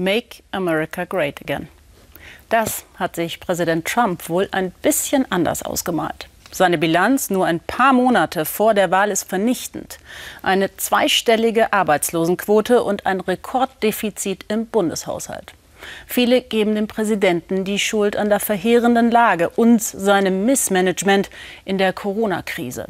Make America Great Again. Das hat sich Präsident Trump wohl ein bisschen anders ausgemalt. Seine Bilanz nur ein paar Monate vor der Wahl ist vernichtend. Eine zweistellige Arbeitslosenquote und ein Rekorddefizit im Bundeshaushalt. Viele geben dem Präsidenten die Schuld an der verheerenden Lage und seinem Missmanagement in der Corona-Krise.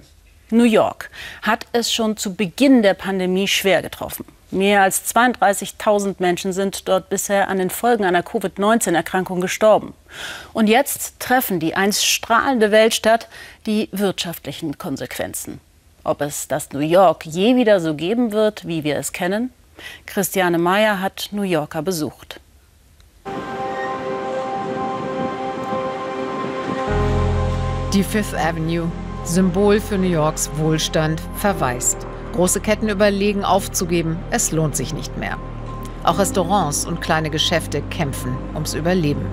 New York hat es schon zu Beginn der Pandemie schwer getroffen. Mehr als 32.000 Menschen sind dort bisher an den Folgen einer Covid-19-Erkrankung gestorben. Und jetzt treffen die einst strahlende Weltstadt die wirtschaftlichen Konsequenzen. Ob es das New York je wieder so geben wird, wie wir es kennen? Christiane Meyer hat New Yorker besucht. Die Fifth Avenue, Symbol für New Yorks Wohlstand, verwaist. Große Ketten überlegen aufzugeben, es lohnt sich nicht mehr. Auch Restaurants und kleine Geschäfte kämpfen ums Überleben.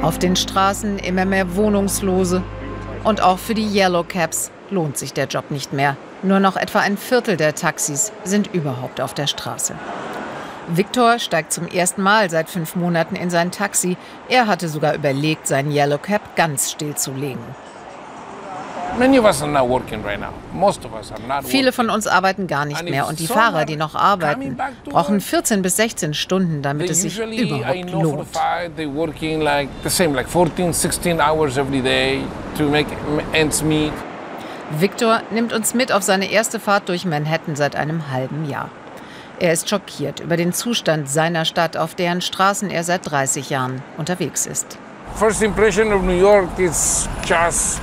Auf den Straßen immer mehr Wohnungslose. Und auch für die Yellow Caps lohnt sich der Job nicht mehr. Nur noch etwa ein Viertel der Taxis sind überhaupt auf der Straße. Victor steigt zum ersten Mal seit fünf Monaten in sein Taxi. Er hatte sogar überlegt, sein Yellow Cap ganz stillzulegen. Viele von uns arbeiten gar nicht mehr und die Fahrer, die noch arbeiten, brauchen 14 bis 16 Stunden, damit es sich überhaupt lohnt. Victor nimmt uns mit auf seine erste Fahrt durch Manhattan seit einem halben Jahr. Er ist schockiert über den Zustand seiner Stadt, auf deren Straßen er seit 30 Jahren unterwegs ist. First impression of New York is just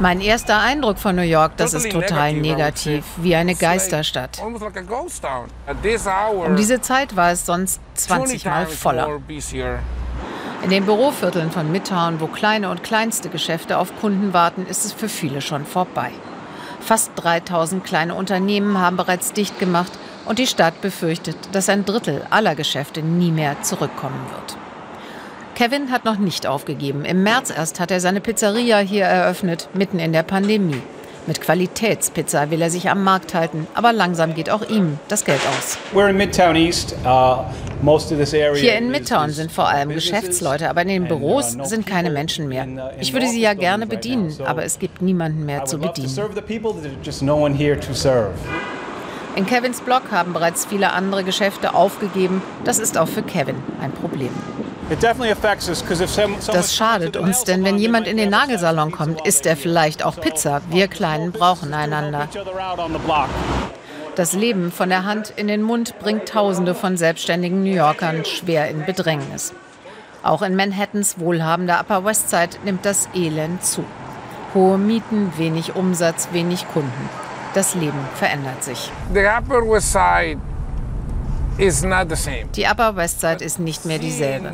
mein erster Eindruck von New York, das ist total negativ, wie eine Geisterstadt. Um diese Zeit war es sonst 20 Mal voller. In den Bürovierteln von Midtown, wo kleine und kleinste Geschäfte auf Kunden warten, ist es für viele schon vorbei. Fast 3000 kleine Unternehmen haben bereits dicht gemacht und die Stadt befürchtet, dass ein Drittel aller Geschäfte nie mehr zurückkommen wird. Kevin hat noch nicht aufgegeben. Im März erst hat er seine Pizzeria hier eröffnet, mitten in der Pandemie. Mit Qualitätspizza will er sich am Markt halten, aber langsam geht auch ihm das Geld aus. Uh, hier in Midtown sind vor allem Geschäftsleute, aber in den Büros uh, sind keine Menschen mehr. Uh, ich würde sie ja gerne bedienen, aber es gibt niemanden mehr zu bedienen. In Kevins Block haben bereits viele andere Geschäfte aufgegeben. Das ist auch für Kevin ein Problem. Das schadet uns, denn wenn jemand in den Nagelsalon kommt, isst er vielleicht auch Pizza. Wir Kleinen brauchen einander. Das Leben von der Hand in den Mund bringt Tausende von selbstständigen New Yorkern schwer in Bedrängnis. Auch in Manhattans wohlhabender Upper West Side nimmt das Elend zu. Hohe Mieten, wenig Umsatz, wenig Kunden. Das Leben verändert sich. The Upper West Side is not the same. Die Upper West Side ist nicht mehr dieselbe.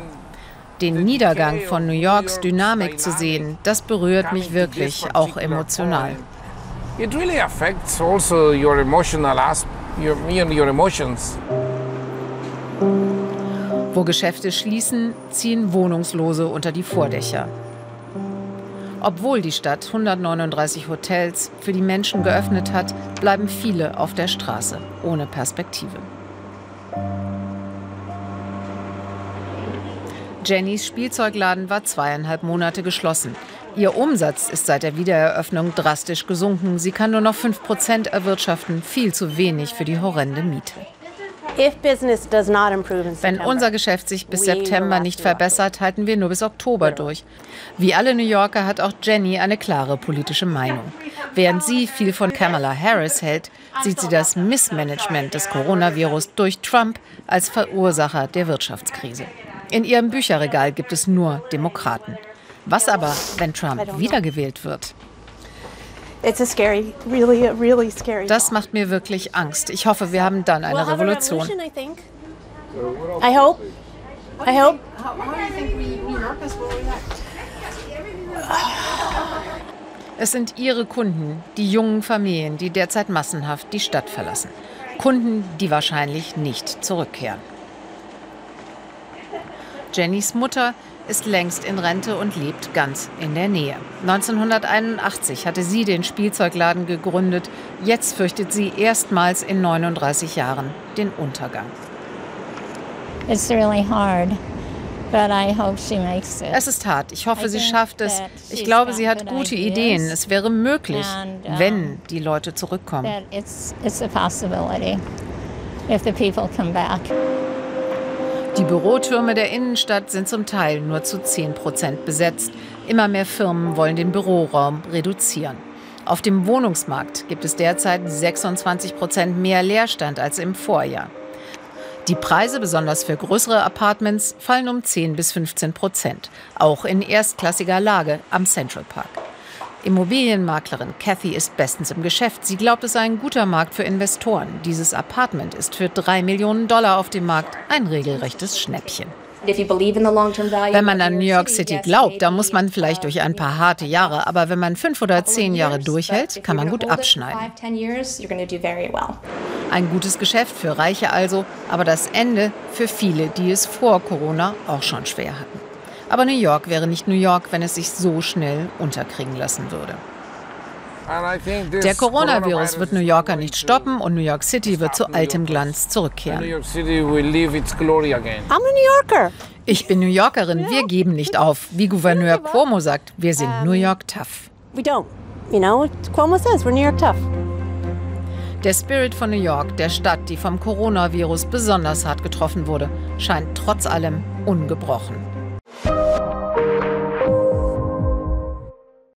Den Niedergang von New Yorks Dynamik zu sehen, das berührt mich wirklich, auch emotional. It really affects also your emotional your, your emotions. Wo Geschäfte schließen, ziehen Wohnungslose unter die Vordächer. Obwohl die Stadt 139 Hotels für die Menschen geöffnet hat, bleiben viele auf der Straße ohne Perspektive. Jennys Spielzeugladen war zweieinhalb Monate geschlossen. Ihr Umsatz ist seit der Wiedereröffnung drastisch gesunken. Sie kann nur noch 5 Prozent erwirtschaften, viel zu wenig für die horrende Miete. Wenn unser Geschäft sich bis September nicht verbessert, halten wir nur bis Oktober durch. Wie alle New Yorker hat auch Jenny eine klare politische Meinung. Während sie viel von Kamala Harris hält, sieht sie das Missmanagement des Coronavirus durch Trump als Verursacher der Wirtschaftskrise. In ihrem Bücherregal gibt es nur Demokraten. Was aber, wenn Trump wiedergewählt wird? Das macht mir wirklich Angst. Ich hoffe, wir haben dann eine Revolution. Es sind ihre Kunden, die jungen Familien, die derzeit massenhaft die Stadt verlassen. Kunden, die wahrscheinlich nicht zurückkehren. Jennys Mutter ist längst in Rente und lebt ganz in der Nähe. 1981 hatte sie den Spielzeugladen gegründet. Jetzt fürchtet sie erstmals in 39 Jahren den Untergang. It's really hard. Es ist hart. Ich hoffe, sie schafft es. Ich glaube, sie hat gute Ideen. Es wäre möglich, wenn die Leute zurückkommen. Die Bürotürme der Innenstadt sind zum Teil nur zu 10 Prozent besetzt. Immer mehr Firmen wollen den Büroraum reduzieren. Auf dem Wohnungsmarkt gibt es derzeit 26 Prozent mehr Leerstand als im Vorjahr. Die Preise, besonders für größere Apartments, fallen um 10 bis 15 Prozent, auch in erstklassiger Lage am Central Park. Immobilienmaklerin Cathy ist bestens im Geschäft. Sie glaubt, es sei ein guter Markt für Investoren. Dieses Apartment ist für 3 Millionen Dollar auf dem Markt ein regelrechtes Schnäppchen. Wenn man an New York City glaubt, dann muss man vielleicht durch ein paar harte Jahre, aber wenn man fünf oder zehn Jahre durchhält, kann man gut abschneiden. Ein gutes Geschäft für Reiche also, aber das Ende für viele, die es vor Corona auch schon schwer hatten. Aber New York wäre nicht New York, wenn es sich so schnell unterkriegen lassen würde. Der Coronavirus wird New Yorker nicht stoppen und New York City wird zu altem Glanz zurückkehren. Ich bin New Yorkerin, wir geben nicht auf. Wie Gouverneur Cuomo sagt, wir sind New York tough. Der Spirit von New York, der Stadt, die vom Coronavirus besonders hart getroffen wurde, scheint trotz allem ungebrochen.